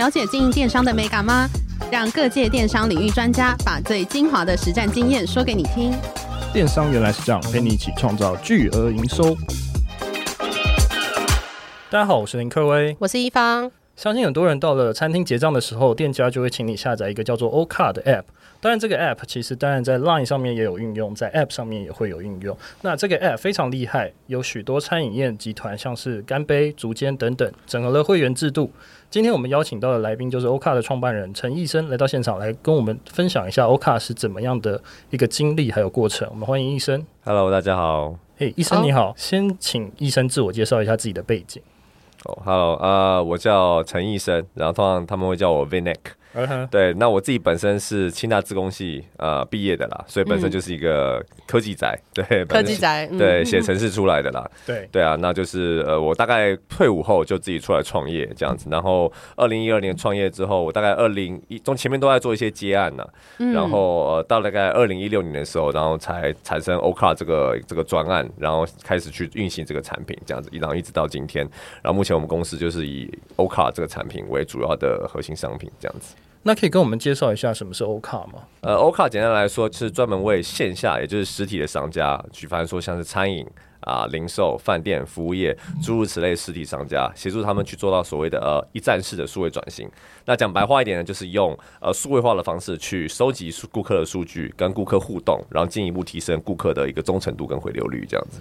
了解经营电商的美感吗？让各界电商领域专家把最精华的实战经验说给你听。电商原来是这样，陪你一起创造巨额营收。大家好，我是林克威，我是一方。相信很多人到了餐厅结账的时候，店家就会请你下载一个叫做 OCART 的 App。当然，这个 App 其实当然在 Line 上面也有运用，在 App 上面也会有运用。那这个 App 非常厉害，有许多餐饮业集团，像是干杯、竹间等等，整合了会员制度。今天我们邀请到的来宾就是 OCART 的创办人陈义生来到现场，来跟我们分享一下 OCART 是怎么样的一个经历还有过程。我们欢迎义生。Hello，大家好。嘿，医生你好，先请医生自我介绍一下自己的背景。哦、oh，Hello，啊、我叫陈义生，然后通常他们会叫我 Vinek。Uh -huh. 对，那我自己本身是清大自工系呃毕业的啦，所以本身就是一个科技宅，嗯、对，科技宅，对，写、嗯、程式出来的啦，对，对啊，那就是呃，我大概退伍后就自己出来创业这样子，然后二零一二年创业之后，我大概二零一从前面都在做一些接案呢、嗯，然后呃到大概二零一六年的时候，然后才产生 OCART 这个这个专案，然后开始去运行这个产品这样子，然后一直到今天，然后目前我们公司就是以 OCART 这个产品为主要的核心商品这样子。那可以跟我们介绍一下什么是 OCART 吗？呃，OCART 简单来说是专门为线下，也就是实体的商家，举凡说像是餐饮啊、零售、饭店、服务业诸如此类实体商家，协助他们去做到所谓的呃一站式的数位转型。那讲白话一点呢，就是用呃数位化的方式去收集顾客的数据，跟顾客互动，然后进一步提升顾客的一个忠诚度跟回流率这样子。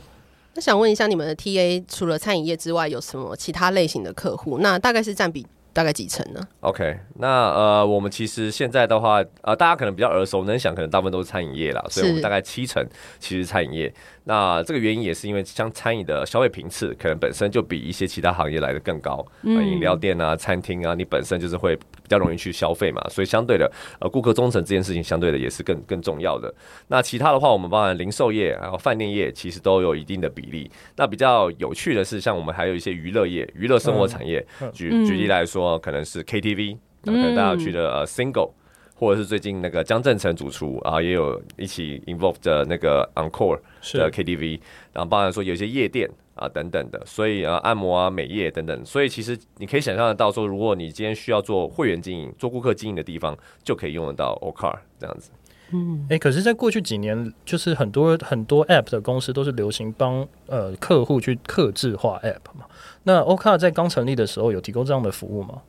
那想问一下，你们的 TA 除了餐饮业之外，有什么其他类型的客户？那大概是占比？大概几成呢？OK，那呃，我们其实现在的话，呃，大家可能比较耳熟能详，可能大部分都是餐饮业啦，所以我们大概七成其实餐饮业。那这个原因也是因为，像餐饮的消费频次可能本身就比一些其他行业来的更高，嗯，饮料店啊、餐厅啊，你本身就是会比较容易去消费嘛，所以相对的，呃，顾客忠诚这件事情相对的也是更更重要的。那其他的话，我们包含零售业还有饭店业，其实都有一定的比例。那比较有趣的是，像我们还有一些娱乐业、娱乐生活产业，嗯、举举例来说，可能是 KTV，可能大家去的呃 Single。或者是最近那个江振成主厨啊，也有一起 involved 的那个 Encore 的 KTV，然后包含说有一些夜店啊等等的，所以啊按摩啊美业等等，所以其实你可以想象得到说，如果你今天需要做会员经营、做顾客经营的地方，就可以用得到 OCART 这样子。嗯，哎、欸，可是，在过去几年，就是很多很多 App 的公司都是流行帮呃客户去客制化 App 嘛。那 OCART 在刚成立的时候有提供这样的服务吗？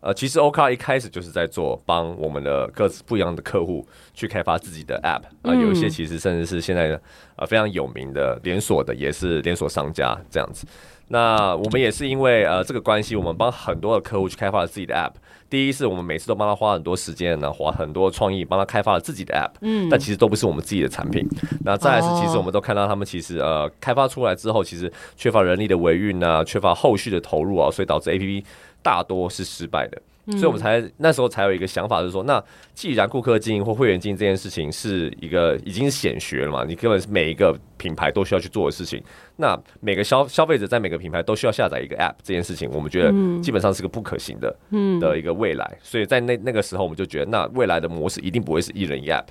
呃，其实 OCART 一开始就是在做帮我们的各自不一样的客户去开发自己的 App 啊、呃，有一些其实甚至是现在的呃非常有名的连锁的，也是连锁商家这样子。那我们也是因为呃这个关系，我们帮很多的客户去开发了自己的 App。第一是我们每次都帮他花很多时间，然后花很多创意帮他开发了自己的 App，嗯，但其实都不是我们自己的产品。那再来是，其实我们都看到他们其实呃开发出来之后，其实缺乏人力的维运啊，缺乏后续的投入啊，所以导致 APP。大多是失败的，所以我们才那时候才有一个想法，就是说，那既然顾客经营或会员经营这件事情是一个已经是显学了嘛，你根本是每一个品牌都需要去做的事情。那每个消消费者在每个品牌都需要下载一个 App 这件事情，我们觉得基本上是个不可行的，的一个未来。所以在那那个时候，我们就觉得，那未来的模式一定不会是一人一 App。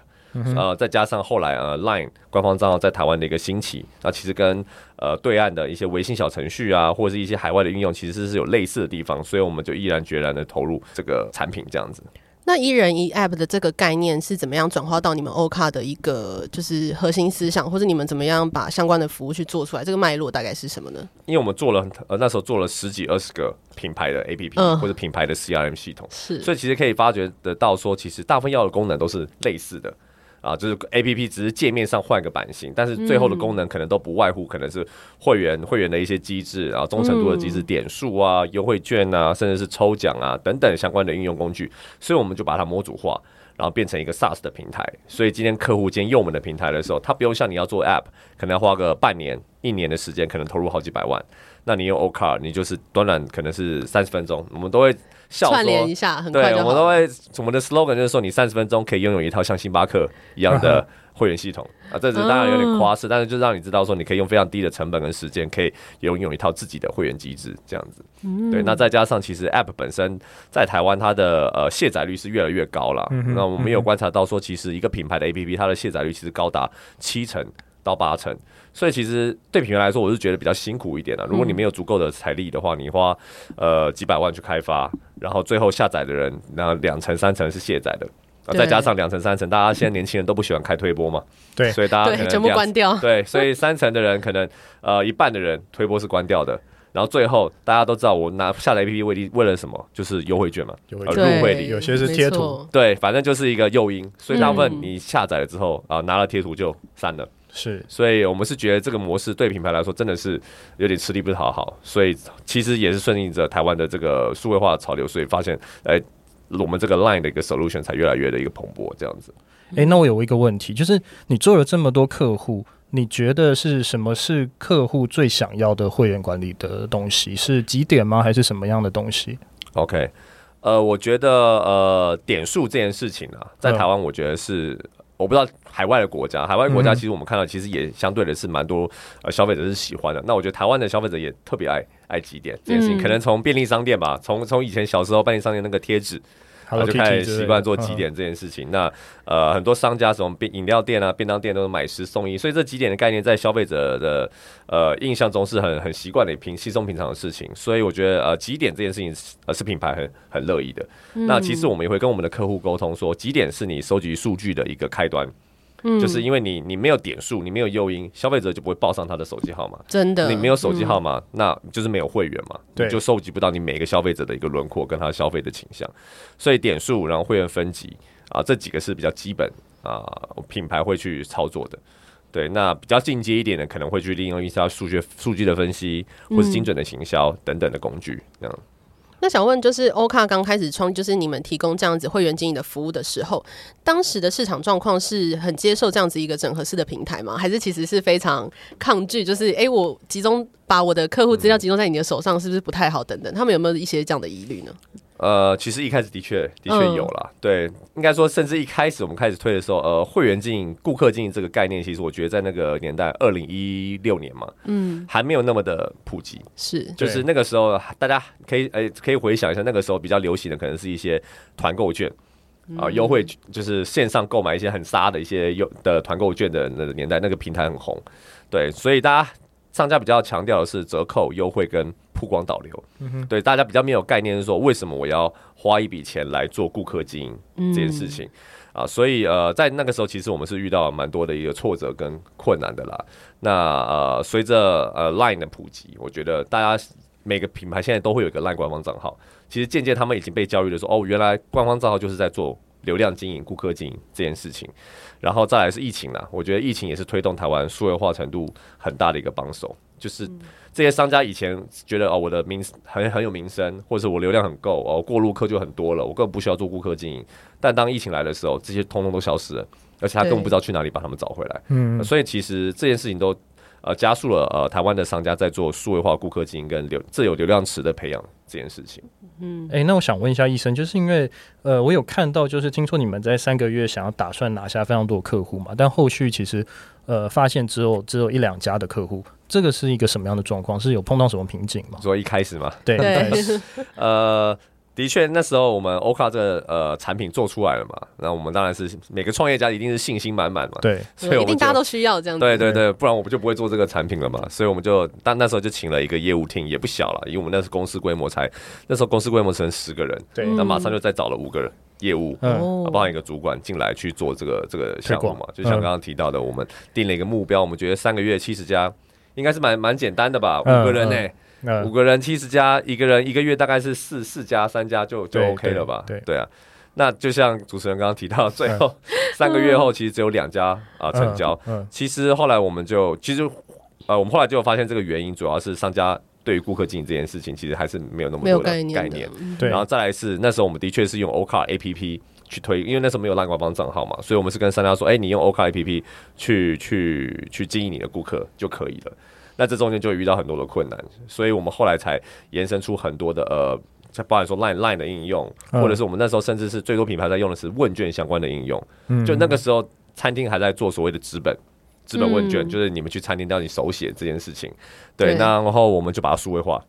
呃，再加上后来呃，Line 官方账号在台湾的一个兴起，那其实跟呃对岸的一些微信小程序啊，或者是一些海外的运用，其实是有类似的地方，所以我们就毅然决然的投入这个产品这样子。那一人一 App 的这个概念是怎么样转化到你们 OCART 的一个就是核心思想，或者你们怎么样把相关的服务去做出来？这个脉络大概是什么呢？因为我们做了呃那时候做了十几二十个品牌的 APP、嗯、或者品牌的 CRM 系统，是，所以其实可以发觉得到说，其实大部分要的功能都是类似的。啊，就是 A P P 只是界面上换个版型，但是最后的功能可能都不外乎可能是会员会员的一些机制，然后忠诚度的机制、点数啊、优惠券啊，甚至是抽奖啊等等相关的应用工具，所以我们就把它模组化。然后变成一个 SaaS 的平台。所以今天客户今天用我们的平台的时候，他不用像你要做 App，可能要花个半年、一年的时间，可能投入好几百万。那你用 OCar，你就是短短可能是三十分钟，我们都会笑，串联一下，很快对，我们都会我们的 slogan 就是说，你三十分钟可以拥有一套像星巴克一样的 会员系统。啊，这是当然有点夸饰，但是就让你知道说，你可以用非常低的成本跟时间，可以拥有一套自己的会员机制，这样子。对，那再加上其实 App 本身在台湾它的呃卸载率是越来越高了。那我们有观察到说，其实一个品牌的 APP 它的卸载率其实高达七成到八成。所以其实对品牌来说，我是觉得比较辛苦一点的。如果你没有足够的财力的话，你花呃几百万去开发，然后最后下载的人，那两成三成是卸载的，再加上两成三成，大家现在年轻人都不喜欢开推波嘛，对，所以大家可能全部关掉。对，所以三成的人可能呃一半的人推波是关掉的，然后最后大家都知道我拿下载 APP 为的为了什么？就是优惠券嘛，优惠券入会礼，有些是贴图，对，反正就是一个诱因。所以大部分你下载了之后啊，拿了贴图就删了。是，所以我们是觉得这个模式对品牌来说真的是有点吃力不讨好，所以其实也是顺应着台湾的这个数位化潮流，所以发现，哎、欸，我们这个 Line 的一个 solution 才越来越的一个蓬勃这样子。哎、欸，那我有一个问题，就是你做了这么多客户，你觉得是什么是客户最想要的会员管理的东西？是几点吗？还是什么样的东西？OK，呃，我觉得呃点数这件事情啊，在台湾我觉得是。我不知道海外的国家，海外国家其实我们看到，其实也相对的是蛮多呃消费者是喜欢的。那我觉得台湾的消费者也特别爱爱几点这件事情，可能从便利商店吧，从从以前小时候便利商店那个贴纸。然后就开始习惯做几点这件事情。那呃，很多商家什么便饮料店啊、便当店都是买十送一，所以这几点的概念在消费者的呃印象中是很很习惯的、平稀松平常的事情。所以我觉得呃，几点这件事情呃是品牌很很乐意的。那其实我们也会跟我们的客户沟通说，几点是你收集数据的一个开端。嗯，就是因为你你没有点数，你没有诱因，消费者就不会报上他的手机号码。真的，你没有手机号码，嗯、那就是没有会员嘛，对，就收集不到你每个消费者的一个轮廓跟他消费的倾向。所以点数，然后会员分级啊，这几个是比较基本啊，品牌会去操作的。对，那比较进阶一点的，可能会去利用一些数据数据的分析，或是精准的行销等等的工具，这样。那想问，就是欧卡刚开始创，就是你们提供这样子会员经营的服务的时候，当时的市场状况是很接受这样子一个整合式的平台吗？还是其实是非常抗拒？就是哎、我集中把我的客户资料集中在你的手上，是不是不太好？等等，他们有没有一些这样的疑虑呢？呃，其实一开始的确的确有啦，嗯、对，应该说，甚至一开始我们开始推的时候，呃，会员经营、顾客经营这个概念，其实我觉得在那个年代，二零一六年嘛，嗯，还没有那么的普及，是，就是那个时候，大家可以呃可以回想一下，那个时候比较流行的可能是一些团购券啊，优、呃、惠就是线上购买一些很杀的一些优的团购券的那个年代，那个平台很红，对，所以大家。商家比较强调的是折扣优惠跟曝光导流，嗯、对大家比较没有概念是说，为什么我要花一笔钱来做顾客经营这件事情、嗯、啊？所以呃，在那个时候，其实我们是遇到蛮多的一个挫折跟困难的啦。那呃，随着呃 Line 的普及，我觉得大家每个品牌现在都会有一个 Line 官方账号。其实渐渐他们已经被教育的说，哦，原来官方账号就是在做流量经营、顾客经营这件事情。然后再来是疫情啦，我觉得疫情也是推动台湾数位化程度很大的一个帮手。就是这些商家以前觉得哦，我的名很很有名声，或者是我流量很够哦，过路客就很多了，我根本不需要做顾客经营。但当疫情来的时候，这些通通都消失了，而且他根本不知道去哪里把他们找回来。嗯，所以其实这件事情都呃加速了呃台湾的商家在做数位化顾客经营跟流自有流量池的培养这件事情。嗯，哎、欸，那我想问一下医生，就是因为呃，我有看到，就是听说你们在三个月想要打算拿下非常多的客户嘛，但后续其实呃发现只有只有一两家的客户，这个是一个什么样的状况？是有碰到什么瓶颈吗？所以一开始吗？对，对 呃。的确，那时候我们 OCar 这个呃产品做出来了嘛，那我们当然是每个创业家一定是信心满满嘛，对，所以我们一定大家都需要这样子，对对对，不然我们就不会做这个产品了嘛，所以我们就但那时候就请了一个业务 team，也不小了，因为我们那时候公司规模才那时候公司规模成十个人，对，那马上就再找了五个人业务，嗯，包含一个主管进来去做这个这个项目嘛，就像刚刚提到的，我们定了一个目标，我们觉得三个月七十家应该是蛮蛮简单的吧，五个人呢、欸。嗯、五个人七十家，一个人一个月大概是四四家三家就就 OK 了吧？对对，对啊，那就像主持人刚刚提到，最后三个月后其实只有两家啊成交。嗯嗯、其实后来我们就其实呃，我们后来就发现这个原因主要是商家对于顾客经营这件事情其实还是没有那么多的概念。对，然后再来是那时候我们的确是用 OCar APP。去推，因为那时候没有 LINE 官方账号嘛，所以我们是跟商家说，哎、欸，你用 Ocar APP 去去去经营你的顾客就可以了。那这中间就会遇到很多的困难，所以我们后来才延伸出很多的呃，像包含说 LINE LINE 的应用，或者是我们那时候甚至是最多品牌在用的是问卷相关的应用。嗯，就那个时候餐厅还在做所谓的纸本资本问卷，就是你们去餐厅到底手写这件事情。对，那然后我们就把它数位化，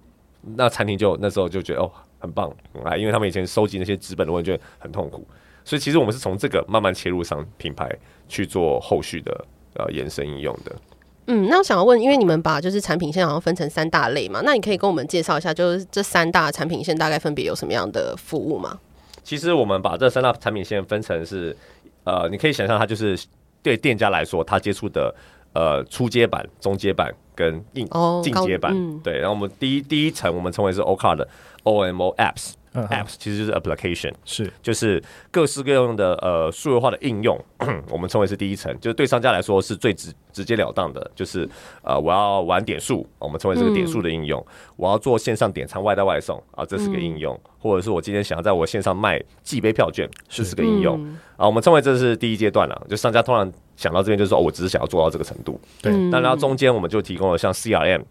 那餐厅就那时候就觉得哦很棒，啊，因为他们以前收集那些纸本的问卷很痛苦。所以其实我们是从这个慢慢切入上品牌去做后续的呃延伸应用的。嗯，那我想要问，因为你们把就是产品线好像分成三大类嘛，那你可以跟我们介绍一下，就是这三大产品线大概分别有什么样的服务吗？其实我们把这三大产品线分成是，呃，你可以想象它就是对店家来说，他接触的呃初阶版、中阶版跟进进阶版。嗯、对，然后我们第一第一层我们称为是 Ocar 的 OMO Apps。Uh. Apps 其实就是 application，是就是各式各样的呃数位化的应用，我们称为是第一层，就是对商家来说是最直直截了当的，就是呃我要玩点数，我们称为这个点数的应用、嗯；我要做线上点餐外带外送啊，这是个应用、嗯；或者是我今天想要在我线上卖寄杯票券，这是个应用、嗯、啊。我们称为这是第一阶段了，就商家通常想到这边就是说，哦，我只是想要做到这个程度，对。那然后中间我们就提供了像 CRM。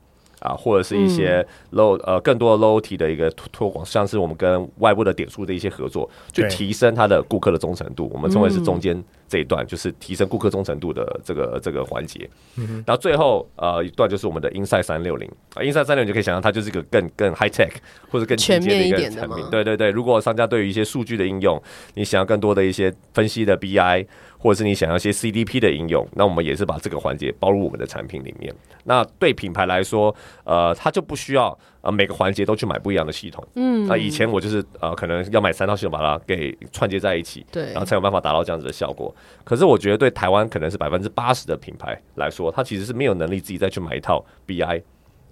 啊，或者是一些 low、嗯、呃更多的 loyalty 的一个推广，像是我们跟外部的点数的一些合作，去提升它的顾客的忠诚度。我们称为是中间这一段，就是提升顾客忠诚度的这个这个环节。嗯，然后最后呃一段就是我们的 Inside 三六零啊，Inside 三六零就可以想象它就是一个更更 high tech 或者更全面的一个产品。对对对，如果商家对于一些数据的应用，你想要更多的一些分析的 BI。或者是你想要一些 CDP 的应用，那我们也是把这个环节包入我们的产品里面。那对品牌来说，呃，它就不需要呃每个环节都去买不一样的系统。嗯，那以前我就是呃可能要买三套系统把它给串接在一起，对，然后才有办法达到这样子的效果。可是我觉得对台湾可能是百分之八十的品牌来说，它其实是没有能力自己再去买一套 BI，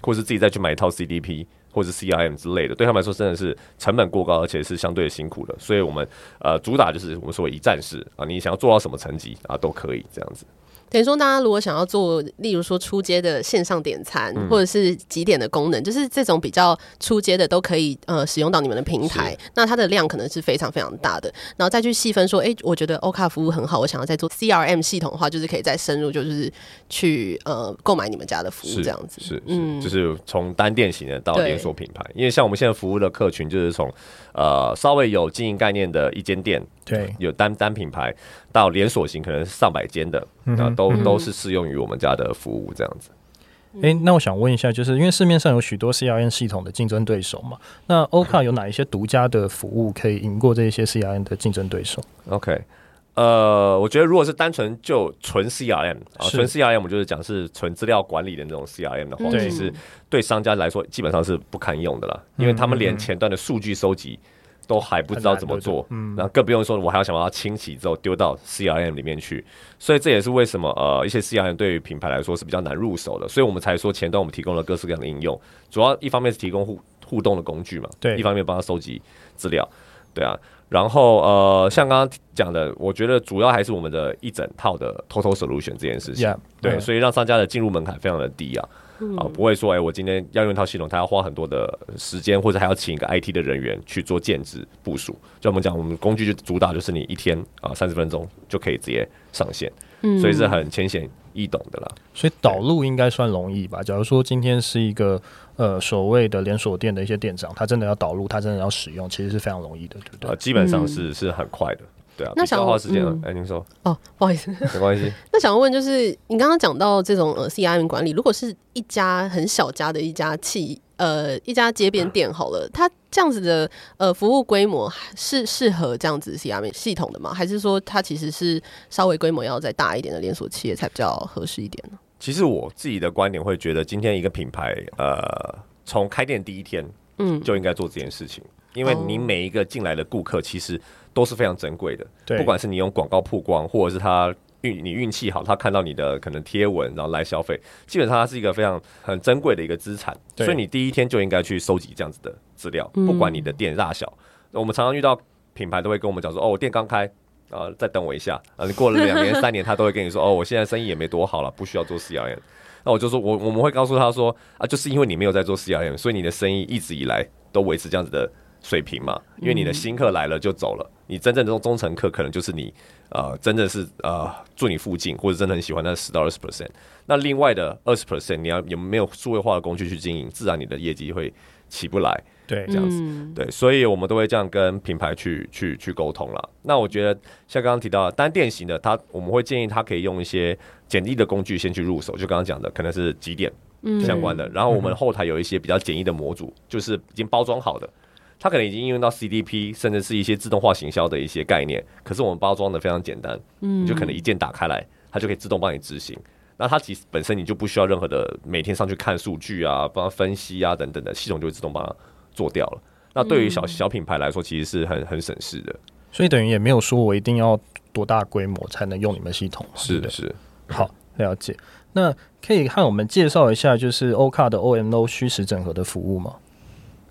或是自己再去买一套 CDP。或者 CRM 之类的，对他们来说真的是成本过高，而且是相对辛苦的。所以我们呃主打就是我们所谓一站式啊，你想要做到什么层级啊，都可以这样子。等于说，大家如果想要做，例如说出街的线上点餐，嗯、或者是几点的功能，就是这种比较出街的，都可以呃使用到你们的平台。那它的量可能是非常非常大的。然后再去细分说，哎、欸，我觉得 Ocar 服务很好，我想要再做 CRM 系统的话，就是可以再深入，就是去呃购买你们家的服务这样子。是，是，嗯，就是从单店型的到连锁品牌，因为像我们现在服务的客群，就是从呃稍微有经营概念的一间店。对，有单单品牌到连锁型，可能是上百间的，那、嗯、都都是适用于我们家的服务这样子。哎、欸，那我想问一下，就是因为市面上有许多 CRM 系统的竞争对手嘛，那 Ocar 有哪一些独家的服务可以赢过这些 CRM 的竞争对手？OK，呃，我觉得如果是单纯就纯 CRM 啊，纯 CRM 我们就是讲是纯资料管理的那种 CRM 的话，其实对。商家来说基本上是不堪用的了，因为他们连前端的数据收集。都还不知道怎么做，嗯，然后更不用说，我还要想把它清洗之后丢到 CRM 里面去，所以这也是为什么呃一些 CRM 对于品牌来说是比较难入手的，所以我们才说前端我们提供了各式各样的应用，主要一方面是提供互互动的工具嘛，对，一方面帮他收集资料，对啊，然后呃像刚刚讲的，我觉得主要还是我们的一整套的 Total Solution 这件事情，yeah, 对.所以让商家的进入门槛非常的低啊。啊，不会说，哎、欸，我今天要用一套系统，他要花很多的时间，或者还要请一个 IT 的人员去做建置部署。就我们讲，我们工具就主打就是你一天啊三十分钟就可以直接上线，嗯，所以是很浅显易懂的啦。所以导入应该算容易吧？假如说今天是一个呃所谓的连锁店的一些店长，他真的要导入，他真的要使用，其实是非常容易的，对不对？呃，基本上是是很快的。对啊，那想花时间了。哎、嗯，您、欸、说哦，不好意思，没关系。那想问就是，你刚刚讲到这种呃 CRM 管理，如果是一家很小家的一家企呃一家街边店好了，它这样子的呃服务规模是适合这样子 CRM 系统的吗？还是说它其实是稍微规模要再大一点的连锁企业才比较合适一点呢？其实我自己的观点会觉得，今天一个品牌呃从开店第一天嗯就应该做这件事情，嗯，因为你每一个进来的顾客其实。都是非常珍贵的，对，不管是你用广告曝光，或者是他运你运气好，他看到你的可能贴文，然后来消费，基本上它是一个非常很珍贵的一个资产，所以你第一天就应该去收集这样子的资料，不管你的店大小。嗯、我们常常遇到品牌都会跟我们讲说，哦，我店刚开，啊、呃，再等我一下，啊，你过了两年三年，他都会跟你说，哦，我现在生意也没多好了，不需要做 CRM。那我就说我我们会告诉他说，啊，就是因为你没有在做 CRM，所以你的生意一直以来都维持这样子的水平嘛，因为你的新客来了就走了。你真正的忠忠诚客可能就是你呃，真的是呃住你附近或者真的很喜欢那十到二十 percent。那另外的二十 percent，你要有没有数位化的工具去经营，自然你的业绩会起不来。对，这样子，嗯、对，所以我们都会这样跟品牌去去去沟通了。那我觉得像刚刚提到的单店型的，它我们会建议它可以用一些简易的工具先去入手，就刚刚讲的，可能是几点相关的。嗯、然后我们后台有一些比较简易的模组，嗯、就是已经包装好的，它可能已经应用到 CDP，甚至是一些自动化行销的一些概念。可是我们包装的非常简单，嗯，你就可能一键打开来，它就可以自动帮你执行。那它其实本身你就不需要任何的每天上去看数据啊，帮它分析啊等等的，系统就会自动帮它做掉了。那对于小小品牌来说，其实是很很省事的，所以等于也没有说我一定要多大规模才能用你们系统。是的，是好了解。那可以和我们介绍一下，就是 OCAR 的 OMO 虚实整合的服务吗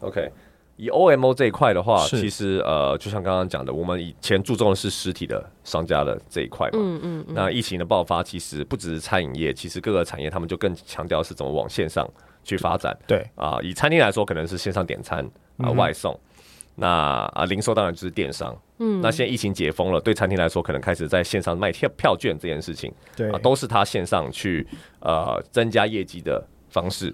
？OK，以 OMO 这一块的话，其实呃，就像刚刚讲的，我们以前注重的是实体的商家的这一块嘛。嗯嗯，嗯。那疫情的爆发，其实不只是餐饮业，其实各个产业他们就更强调是怎么往线上去发展。对啊、呃，以餐厅来说，可能是线上点餐。啊，外送，那啊，零售当然就是电商。嗯，那现在疫情解封了，对餐厅来说，可能开始在线上卖票票券这件事情，对啊，都是他线上去呃增加业绩的方式。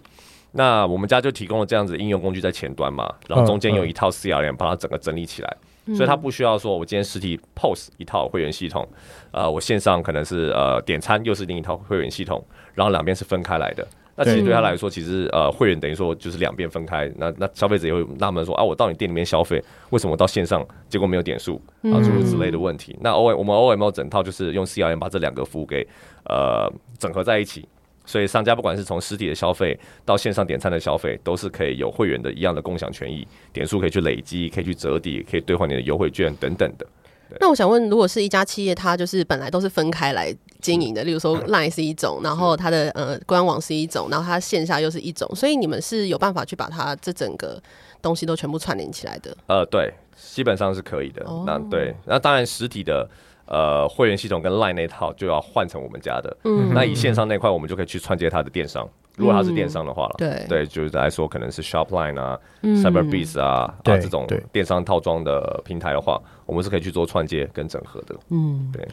那我们家就提供了这样子应用工具在前端嘛，然后中间有一套 CRM 把它整个整理起来，嗯、所以它不需要说我今天实体 POS 一套会员系统，呃，我线上可能是呃点餐又是另一套会员系统，然后两边是分开来的。那其实对他来说，其实呃，会员等于说就是两边分开。那那消费者也会纳闷说啊，我到你店里面消费，为什么到线上结果没有点数啊？诸如此类的问题。那 O 我们 OMO 整套就是用 CRM 把这两个服务给呃整合在一起，所以商家不管是从实体的消费到线上点餐的消费，都是可以有会员的一样的共享权益，点数可以去累积，可以去折抵，可以兑换你的优惠券等等的。那我想问，如果是一家企业，它就是本来都是分开来经营的，例如说 Line 是一种，然后它的呃官网是一种，然后它线下又是一种，所以你们是有办法去把它这整个东西都全部串联起来的？呃，对，基本上是可以的。哦、那对，那当然实体的呃会员系统跟 Line 那套就要换成我们家的。嗯，那以线上那块，我们就可以去串接它的电商。如果它是电商的话了，对对，就是来说可能是 Shopline 啊、Cyberbees 啊啊这种电商套装的平台的话，我们是可以去做串接跟整合的。嗯，对。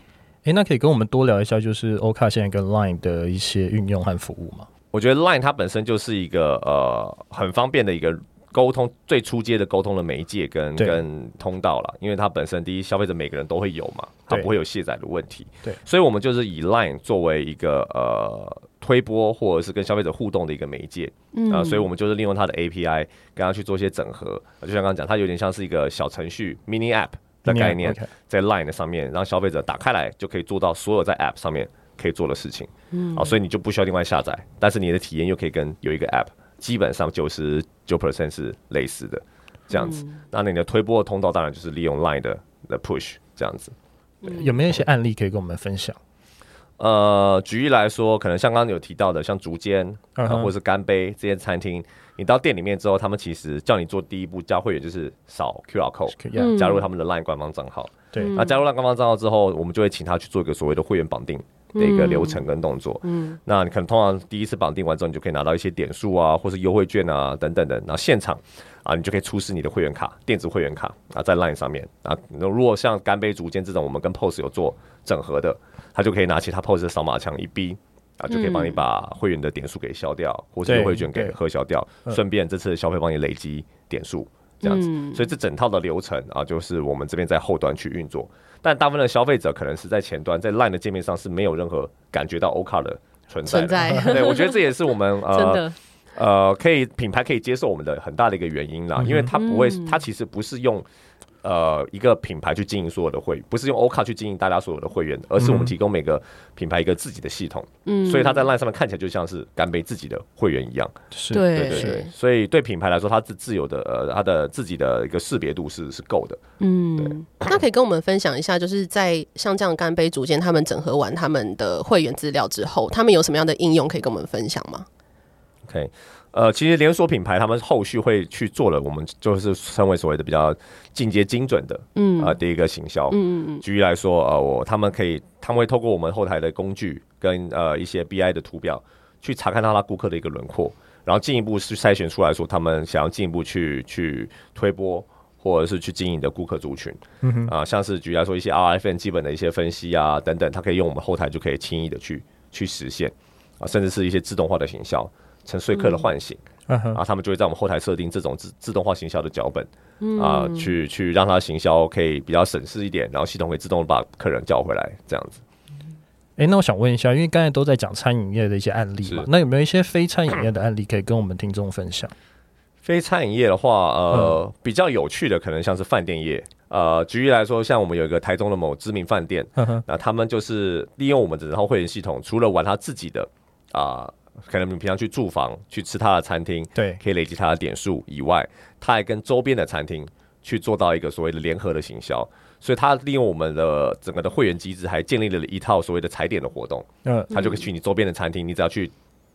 哎，那可以跟我们多聊一下，就是 OCAR 现在跟 Line 的一些运用和服务吗？我觉得 Line 它本身就是一个呃很方便的一个。沟通最初阶的沟通的媒介跟跟通道了，因为它本身第一消费者每个人都会有嘛，它不会有卸载的问题，对，所以我们就是以 Line 作为一个呃推播或者是跟消费者互动的一个媒介，嗯、呃，所以我们就是利用它的 API 跟它去做一些整合，就像刚刚讲，它有点像是一个小程序 mini app 的概念，在 Line 的上面让消费者打开来就可以做到所有在 app 上面可以做的事情，嗯，啊，所以你就不需要另外下载，但是你的体验又可以跟有一个 app。基本上九十九 percent 是类似的这样子，嗯、那你的推播的通道当然就是利用 Line 的的 push 这样子。有没有一些案例可以跟我们分享？呃，举例来说，可能像刚刚有提到的，像竹间、uh huh. 或者是干杯这些餐厅，你到店里面之后，他们其实叫你做第一步加会员，就是扫 QR code，、嗯、加入他们的 Line 官方账号。对，那加入 Line 官方账号之后，我们就会请他去做一个所谓的会员绑定。的一个流程跟动作，嗯，那你可能通常第一次绑定完之后，你就可以拿到一些点数啊，或是优惠券啊等等的，然后现场啊，你就可以出示你的会员卡，电子会员卡啊，在 Line 上面。啊，那如果像干杯、竹间这种，我们跟 POS 有做整合的，他就可以拿起他 POS 的扫码枪一逼啊，就可以帮你把会员的点数给消掉，或是优惠券给核销掉，顺便这次的消费帮你累积点数。这样子，嗯、所以这整套的流程啊，就是我们这边在后端去运作，但大部分的消费者可能是在前端，在 LINE 的界面上是没有任何感觉到 OCAR 的存在的。存在 对，我觉得这也是我们呃 呃可以品牌可以接受我们的很大的一个原因啦，嗯、因为它不会，它其实不是用。呃，一个品牌去经营所有的会员，不是用 OCAR 去经营大家所有的会员，而是我们提供每个品牌一个自己的系统。嗯，所以它在 LINE 上面看起来就像是干杯自己的会员一样。是，对对对对。所以对品牌来说，它自自由的呃，它的自己的一个识别度是是够的。嗯，对。那可以跟我们分享一下，就是在像这样干杯组件他们整合完他们的会员资料之后，他们有什么样的应用可以跟我们分享吗？OK。呃，其实连锁品牌他们后续会去做了，我们就是称为所谓的比较进阶精准的，嗯啊，第一个行销，嗯嗯嗯。举例来说，呃，我他们可以，他们会透过我们后台的工具跟呃一些 BI 的图表去查看到他顾客的一个轮廓，然后进一步去筛选出来说他们想要进一步去去推波或者是去经营的顾客族群，嗯哼啊，像是举例来说一些 RFM 基本的一些分析啊等等，他可以用我们后台就可以轻易的去去实现啊，甚至是一些自动化的行销，沉睡客的唤醒、嗯、啊，他们就会在我们后台设定这种自自动化行销的脚本啊，去去让他行销可以比较省事一点，然后系统会自动把客人叫回来这样子。哎、欸，那我想问一下，因为刚才都在讲餐饮业的一些案例嘛，那有没有一些非餐饮业的案例可以跟我们听众分享？非餐饮业的话，呃，嗯、比较有趣的可能像是饭店业。呃，举例来说，像我们有一个台中的某知名饭店，那他们就是利用我们整套会员系统，除了玩他自己的啊、呃，可能你平常去住房去吃他的餐厅，对，可以累积他的点数以外，他还跟周边的餐厅去做到一个所谓的联合的行销。所以他利用我们的整个的会员机制，还建立了一套所谓的踩点的活动。嗯，他就可以去你周边的餐厅，你只要去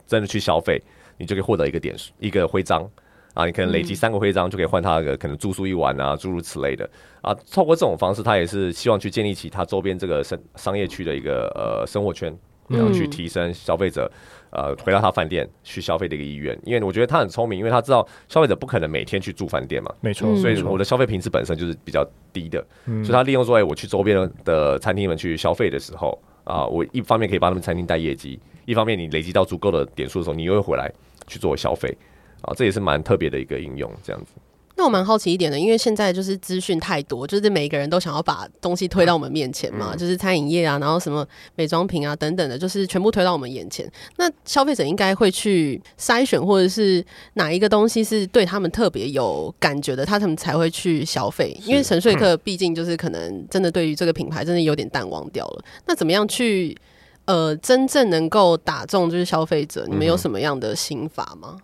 真的去消费，你就可以获得一个点数，一个徽章。啊，你可能累积三个徽章就可以换他的可能住宿一晚啊，诸如此类的啊。透过这种方式，他也是希望去建立起他周边这个商商业区的一个呃生活圈，然后去提升消费者呃回到他饭店去消费的一个意愿。因为我觉得他很聪明，因为他知道消费者不可能每天去住饭店嘛，没错。所以我的消费品质本身就是比较低的，所以他利用说，哎，我去周边的餐厅们去消费的时候啊，我一方面可以帮他们餐厅带业绩，一方面你累积到足够的点数的时候，你又会回来去做消费。啊，这也是蛮特别的一个应用，这样子。那我蛮好奇一点的，因为现在就是资讯太多，就是每个人都想要把东西推到我们面前嘛，嗯、就是餐饮业啊，然后什么美妆品啊等等的，就是全部推到我们眼前。那消费者应该会去筛选，或者是哪一个东西是对他们特别有感觉的，他们才会去消费。因为沉睡客毕竟就是可能真的对于这个品牌真的有点淡忘掉了。那怎么样去呃真正能够打中就是消费者？你们有什么样的心法吗？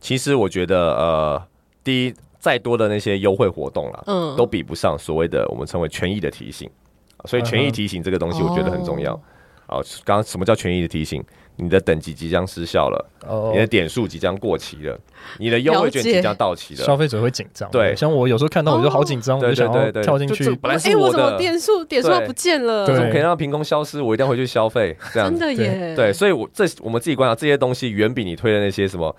其实我觉得，呃，第一，再多的那些优惠活动啦，嗯，都比不上所谓的我们称为权益的提醒。所以权益提醒这个东西，我觉得很重要。啊、嗯，刚刚什么叫权益的提醒？你的等级即将失效了，哦、你的点数即将过期了，你的优惠券即将到期了，消费者会紧张。对，像我有时候看到我就好紧张，我就想要跳进去。本来是我的点数，点数不见了，怎么可以让凭空消失？我一定要回去消费。这样子真的耶。对，所以我这我们自己观察这些东西，远比你推的那些什么。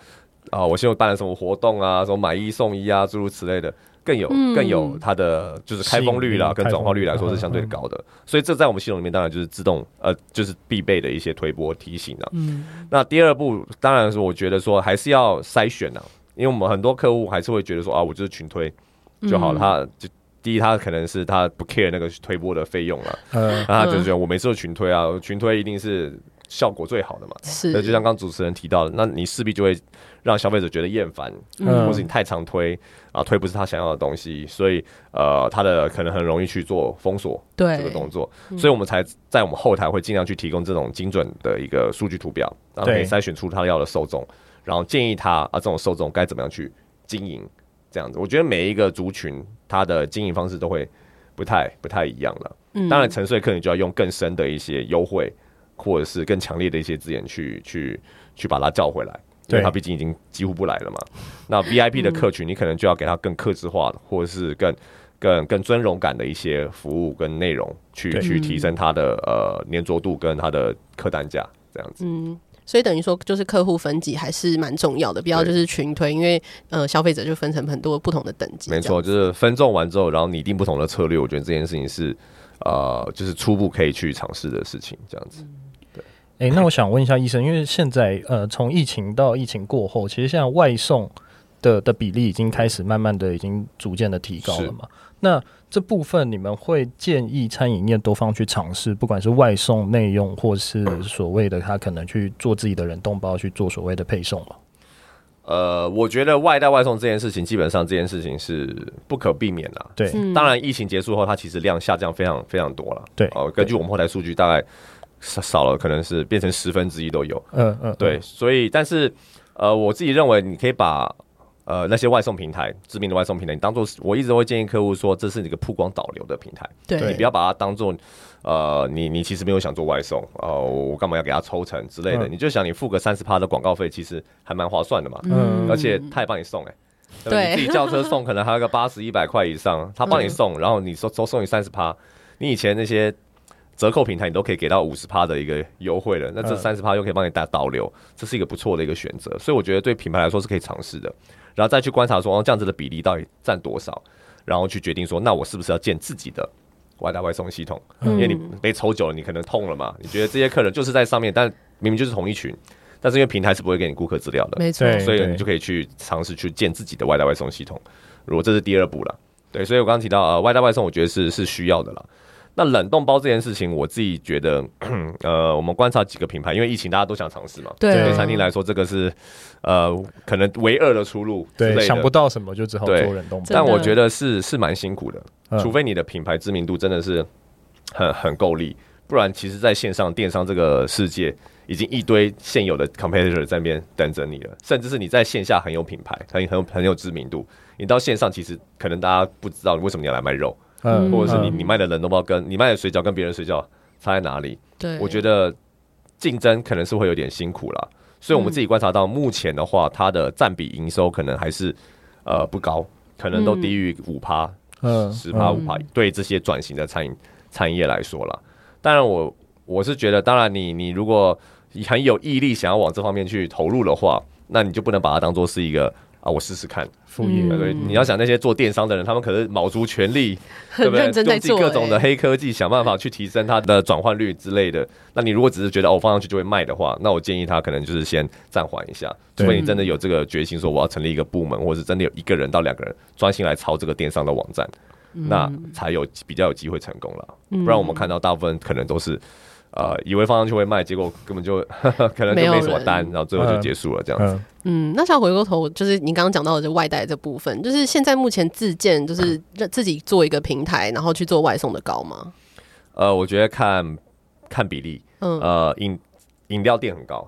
啊，我现在办了什么活动啊？什么买一送一啊，诸如此类的，更有更有它的就是开封率啦，跟转化率来说是相对高的。所以这在我们系统里面当然就是自动呃，就是必备的一些推波提醒啊。嗯，那第二步当然是我觉得说还是要筛选啊，因为我们很多客户还是会觉得说啊，我就是群推就好了。他就第一，他可能是他不 care 那个推波的费用了，嗯，那他就觉得我每次都群推啊，群推一定是。效果最好的嘛，是，那就像刚主持人提到的，那你势必就会让消费者觉得厌烦，嗯，或是你太常推啊，推不是他想要的东西，所以呃，他的可能很容易去做封锁这个动作，所以我们才在我们后台会尽量去提供这种精准的一个数据图表，然后可以筛选出他要的受众，然后建议他啊，这种受众该怎么样去经营，这样子，我觉得每一个族群他的经营方式都会不太不太一样了，嗯，当然沉睡客你就要用更深的一些优惠。或者是更强烈的一些资源去去去把它叫回来，因为他毕竟已经几乎不来了嘛。那 VIP 的客群，你可能就要给他更克制化的，或者是更更更尊荣感的一些服务跟内容，去去提升他的呃粘着度跟他的客单价这样子。嗯，所以等于说，就是客户分级还是蛮重要的，不要就是群推，因为呃消费者就分成很多不同的等级。没错，就是分众完之后，然后拟定不同的策略。我觉得这件事情是呃，就是初步可以去尝试的事情，这样子。哎、欸，那我想问一下医生，因为现在呃，从疫情到疫情过后，其实现在外送的的比例已经开始慢慢的已经逐渐的提高了嘛？那这部分你们会建议餐饮业多方去尝试，不管是外送内用，或是所谓的他可能去做自己的冷冻包去做所谓的配送吗？呃，我觉得外带外送这件事情，基本上这件事情是不可避免的。对，当然疫情结束后，它其实量下降非常非常多了。对，哦、呃，根据我们后台数据，大概。少少了，可能是变成十分之一都有。嗯嗯，对，所以但是呃，我自己认为你可以把呃那些外送平台，知名的外送平台，你当做我一直都会建议客户说，这是你一个曝光导流的平台。对，你不要把它当做呃，你你其实没有想做外送，呃，我干嘛要给他抽成之类的？你就想你付个三十趴的广告费，其实还蛮划算的嘛。嗯，而且他也帮你送哎，对，你自己叫车送可能还有个八十一百块以上，他帮你送，然后你说多送你三十趴，你以前那些。折扣平台，你都可以给到五十趴的一个优惠了。那这三十趴又可以帮你打导流，这是一个不错的一个选择。所以我觉得对品牌来说是可以尝试的。然后再去观察说，哦，这样子的比例到底占多少，然后去决定说，那我是不是要建自己的外带外送系统？因为你被抽久了，你可能痛了嘛。你觉得这些客人就是在上面，但明明就是同一群。但是因为平台是不会给你顾客资料的，没错，所以你就可以去尝试去建自己的外带外送系统。如果这是第二步了，对，所以我刚刚提到呃，外带外送，我觉得是是需要的了。那冷冻包这件事情，我自己觉得，呃，我们观察几个品牌，因为疫情大家都想尝试嘛，对，对餐厅来说，这个是呃可能唯二的出路，对，想不到什么就只好做冷冻包。但我觉得是是蛮辛苦的，除非你的品牌知名度真的是很很够力，不然其实在线上电商这个世界。已经一堆现有的 competitor 在那边等着你了，甚至是你在线下很有品牌，很很有很有知名度，你到线上其实可能大家不知道为什么你要来卖肉，嗯，或者是你你卖的冷冻包跟你卖的水饺跟别人水饺差在哪里？对，我觉得竞争可能是会有点辛苦啦。所以我们自己观察到目前的话，它的占比营收可能还是呃不高，可能都低于五趴，嗯，十趴五趴，对这些转型的餐饮餐饮业来说啦。当然我我是觉得，当然你你如果你很有毅力想要往这方面去投入的话，那你就不能把它当做是一个啊，我试试看副业。对，你要想那些做电商的人，他们可是卯足全力，对不对？用尽各种的黑科技，想办法去提升它的转换率之类的。那你如果只是觉得哦，放上去就会卖的话，那我建议他可能就是先暂缓一下，除非你真的有这个决心，说我要成立一个部门，或者是真的有一个人到两个人专心来操这个电商的网站，那才有比较有机会成功了。不然我们看到大部分可能都是。呃，以为放上去会卖，结果根本就呵 呵可能就没什么单，然后最后就结束了这样子。嗯，那想回过头，就是您刚刚讲到的这外带这部分，就是现在目前自建，就是自己做一个平台，然后去做外送的高吗？呃，我觉得看看比例，嗯，呃，饮饮料店很高。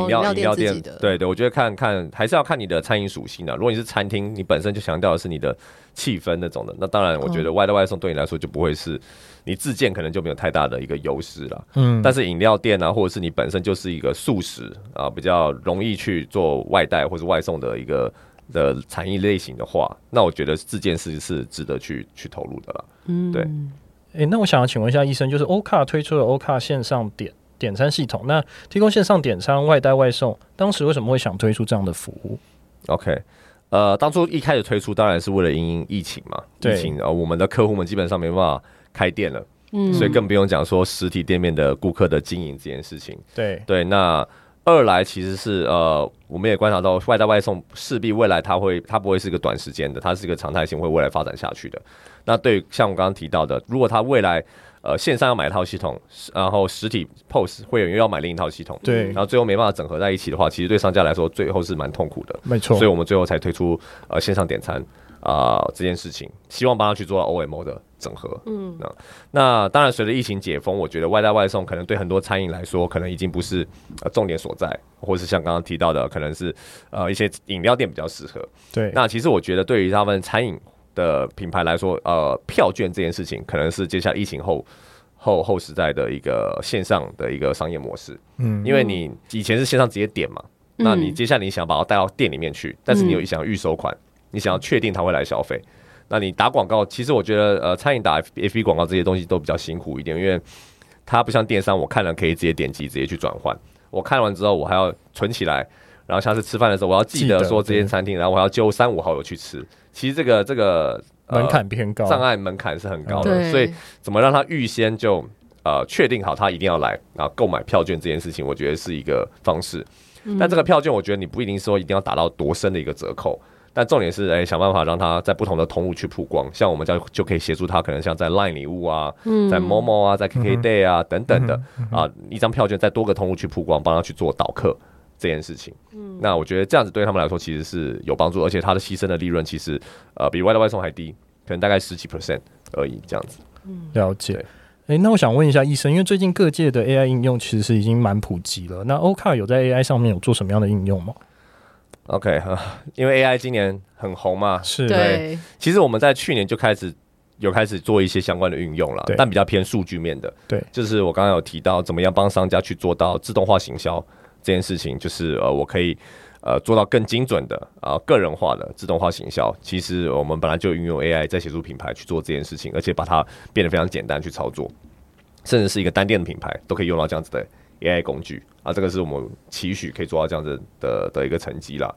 饮料饮料店，对对，我觉得看看还是要看你的餐饮属性的。如果你是餐厅，你本身就强调的是你的气氛那种的，那当然我觉得外带外送对你来说就不会是你自建，可能就没有太大的一个优势了。嗯，但是饮料店啊，或者是你本身就是一个素食啊，比较容易去做外带或者外送的一个的产业类型的话，那我觉得自建是是值得去去投入的了。嗯，对。哎、欸，那我想要请问一下医生，就是欧卡推出了欧卡线上点。点餐系统，那提供线上点餐、外带外送，当时为什么会想推出这样的服务？OK，呃，当初一开始推出当然是为了因应疫情嘛，疫情，呃，我们的客户们基本上没办法开店了，嗯，所以更不用讲说实体店面的顾客的经营这件事情。对对，那二来其实是呃，我们也观察到外带外送势必未来它会它不会是一个短时间的，它是一个常态性会未来发展下去的。那对像我刚刚提到的，如果它未来呃，线上要买一套系统，然后实体 POS 会员又要买另一套系统，对，然后最后没办法整合在一起的话，其实对商家来说最后是蛮痛苦的，没错。所以我们最后才推出呃线上点餐啊、呃、这件事情，希望帮他去做到 OMO 的整合。嗯，那那当然随着疫情解封，我觉得外带外送可能对很多餐饮来说，可能已经不是呃重点所在，或是像刚刚提到的，可能是呃一些饮料店比较适合。对，那其实我觉得对于他们餐饮的品牌来说，呃，票券这件事情可能是接下来疫情后后后时代的一个线上的一个商业模式。嗯，因为你以前是线上直接点嘛，嗯、那你接下来你想把它带到店里面去，但是你有想要预收款，嗯、你想要确定他会来消费，那你打广告，其实我觉得呃，餐饮打 FB 广告这些东西都比较辛苦一点，因为它不像电商，我看了可以直接点击直接去转换，我看完之后我还要存起来，然后下次吃饭的时候我要记得说这间餐厅，然后我要揪三五好友去吃。其实这个这个、呃、门槛偏高，障碍门槛是很高的，所以怎么让他预先就呃确定好他一定要来，然后购买票券这件事情，我觉得是一个方式。嗯、但这个票券，我觉得你不一定说一定要打到多深的一个折扣，但重点是哎想办法让他在不同的通路去曝光，像我们就就可以协助他，可能像在 LINE 礼物啊，嗯、在 Momo 啊，在 KKday 啊、嗯、等等的、啊，一张票券在多个通路去曝光，帮他去做导客。这件事情，嗯，那我觉得这样子对他们来说其实是有帮助，而且它的牺牲的利润其实呃比外的外送还低，可能大概十几 percent 而已，这样子。嗯，了解。哎对、欸，那我想问一下医生，因为最近各界的 AI 应用其实是已经蛮普及了，那欧卡有在 AI 上面有做什么样的应用吗？OK 哈，因为 AI 今年很红嘛，是对。其实我们在去年就开始有开始做一些相关的运用了，但比较偏数据面的。对，就是我刚刚有提到怎么样帮商家去做到自动化行销。这件事情就是呃，我可以呃做到更精准的啊、呃、个人化的自动化行销。其实我们本来就运用 AI 在协助品牌去做这件事情，而且把它变得非常简单去操作。甚至是一个单店的品牌，都可以用到这样子的 AI 工具啊。这个是我们期许可以做到这样子的的一个成绩啦。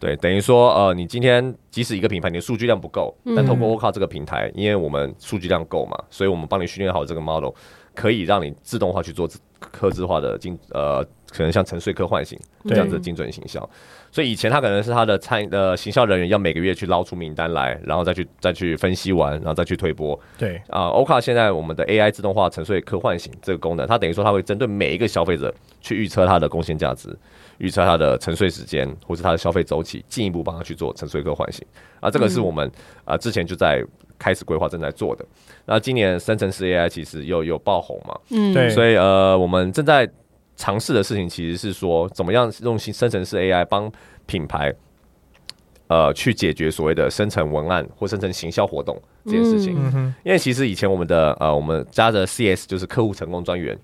对，等于说呃，你今天即使一个品牌你的数据量不够，但通过 OCAR 这个平台，因为我们数据量够嘛，所以我们帮你训练好这个 model，可以让你自动化去做客制化的精呃。可能像沉睡客唤醒这样子的精准行销，所以以前他可能是他的参呃行销人员要每个月去捞出名单来，然后再去再去分析完，然后再去推播。对啊，OCAR 现在我们的 AI 自动化沉睡客唤醒这个功能，它等于说它会针对每一个消费者去预测它的贡献价值，预测它的沉睡时间，或是它的消费周期，进一步帮他去做沉睡客唤醒。啊，这个是我们啊之前就在开始规划正在做的。那今年生成式 AI 其实又又爆红嘛，嗯，对，所以呃我们正在。尝试的事情其实是说，怎么样用生成式 AI 帮品牌，呃，去解决所谓的生成文案或生成行销活动这件事情。嗯、因为其实以前我们的呃，我们家的 CS 就是客户成功专员，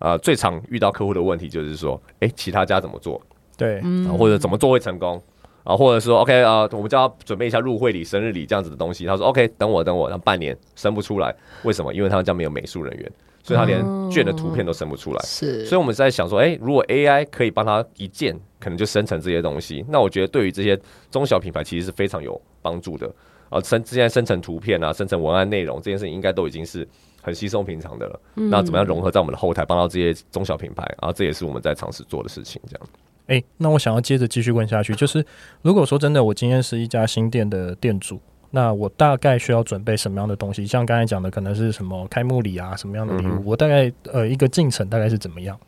呃，最常遇到客户的问题就是说，哎、欸，其他家怎么做？对，或者怎么做会成功？啊，或者说 OK 啊，我们叫他准备一下入会礼、生日礼这样子的东西。他说 OK，等我等我，然后半年生不出来，为什么？因为他们家没有美术人员。所以他连卷的图片都生不出来，是。所以我们在想说，诶，如果 AI 可以帮他一键，可能就生成这些东西，那我觉得对于这些中小品牌其实是非常有帮助的。啊，生现在生成图片啊，生成文案内容这件事情，应该都已经是很稀松平常的了。那怎么样融合在我们的后台，帮到这些中小品牌？啊，这也是我们在尝试做的事情。这样。诶，那我想要接着继续问下去，就是如果说真的，我今天是一家新店的店主。那我大概需要准备什么样的东西？像刚才讲的，可能是什么开幕礼啊，什么样的礼物？嗯、我大概呃一个进程大概是怎么样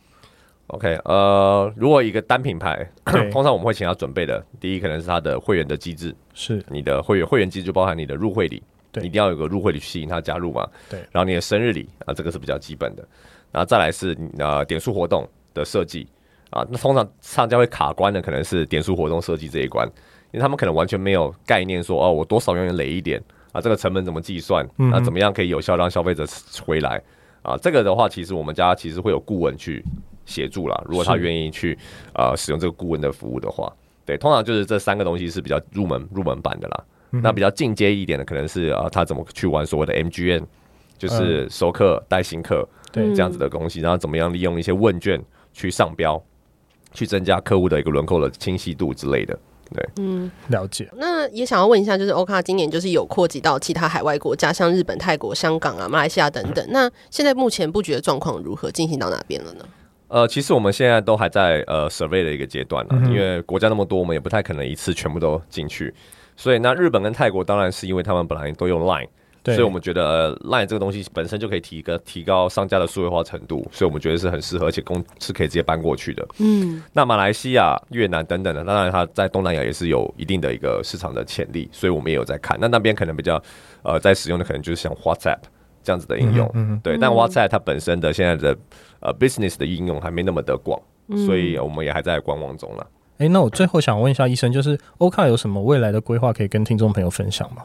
？OK，呃，如果一个单品牌，通常我们会请他准备的，第一可能是他的会员的机制，是你的会员会员机制就包含你的入会礼，对，一定要有个入会礼去吸引他加入嘛，对。然后你的生日礼啊，这个是比较基本的，然后再来是呃点数活动的设计啊，那通常商家会卡关的可能是点数活动设计这一关。因为他们可能完全没有概念说，哦，我多少元累一点啊，这个成本怎么计算？那怎么样可以有效让消费者回来啊？这个的话，其实我们家其实会有顾问去协助啦。如果他愿意去呃使用这个顾问的服务的话，对，通常就是这三个东西是比较入门入门版的啦。那比较进阶一点的，可能是啊，他怎么去玩所谓的 MGN，就是熟客带新客对这样子的东西，然后怎么样利用一些问卷去上标，去增加客户的一个轮廓的清晰度之类的。对，嗯，了解。那也想要问一下，就是 OCAR 今年就是有扩及到其他海外国家，像日本、泰国、香港啊、马来西亚等等。那现在目前布局的状况如何？进行到哪边了呢？呃，其实我们现在都还在呃 survey 的一个阶段呢，因为国家那么多，我们也不太可能一次全部都进去。所以那日本跟泰国当然是因为他们本来都用 Line。所以我们觉得，呃，Line 这个东西本身就可以提个提高商家的数位化程度，所以我们觉得是很适合，而且公是可以直接搬过去的。嗯，那马来西亚、越南等等的，当然它在东南亚也是有一定的一个市场的潜力，所以我们也有在看。那那边可能比较呃在使用的可能就是像 WhatsApp 这样子的应用，嗯，对。但 WhatsApp 它本身的现在的呃 business 的应用还没那么的广，所以我们也还在观望中了。哎，那我最后想问一下医生，就是 OCAR 有什么未来的规划可以跟听众朋友分享吗？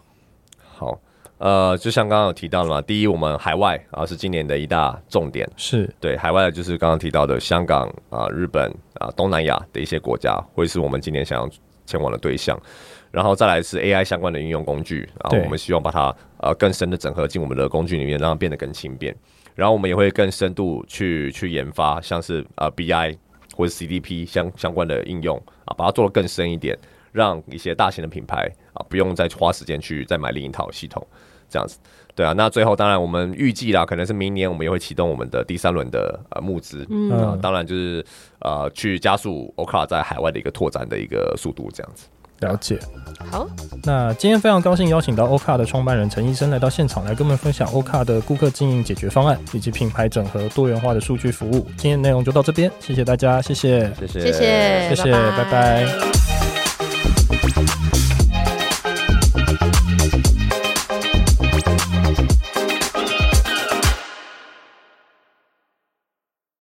好。呃，就像刚刚有提到的嘛，第一，我们海外啊是今年的一大重点，是对海外的，就是刚刚提到的香港啊、日本啊、东南亚的一些国家，会是我们今年想要前往的对象。然后再来是 AI 相关的应用工具，然后我们希望把它呃更深的整合进我们的工具里面，让它变得更轻便。然后我们也会更深度去去研发，像是呃 BI 或者 CDP 相相关的应用啊，把它做得更深一点，让一些大型的品牌啊不用再花时间去再买另一套系统。这样子，对啊，那最后当然我们预计啦，可能是明年我们也会启动我们的第三轮的呃募资，嗯、呃，当然就是呃去加速 OCAR 在海外的一个拓展的一个速度，这样子。了解。好，那今天非常高兴邀请到 OCAR 的创办人陈医生来到现场，来跟我们分享 OCAR 的顾客经营解决方案以及品牌整合多元化的数据服务。今天内容就到这边，谢谢大家，谢谢，谢谢，谢谢，谢谢，拜拜。拜拜。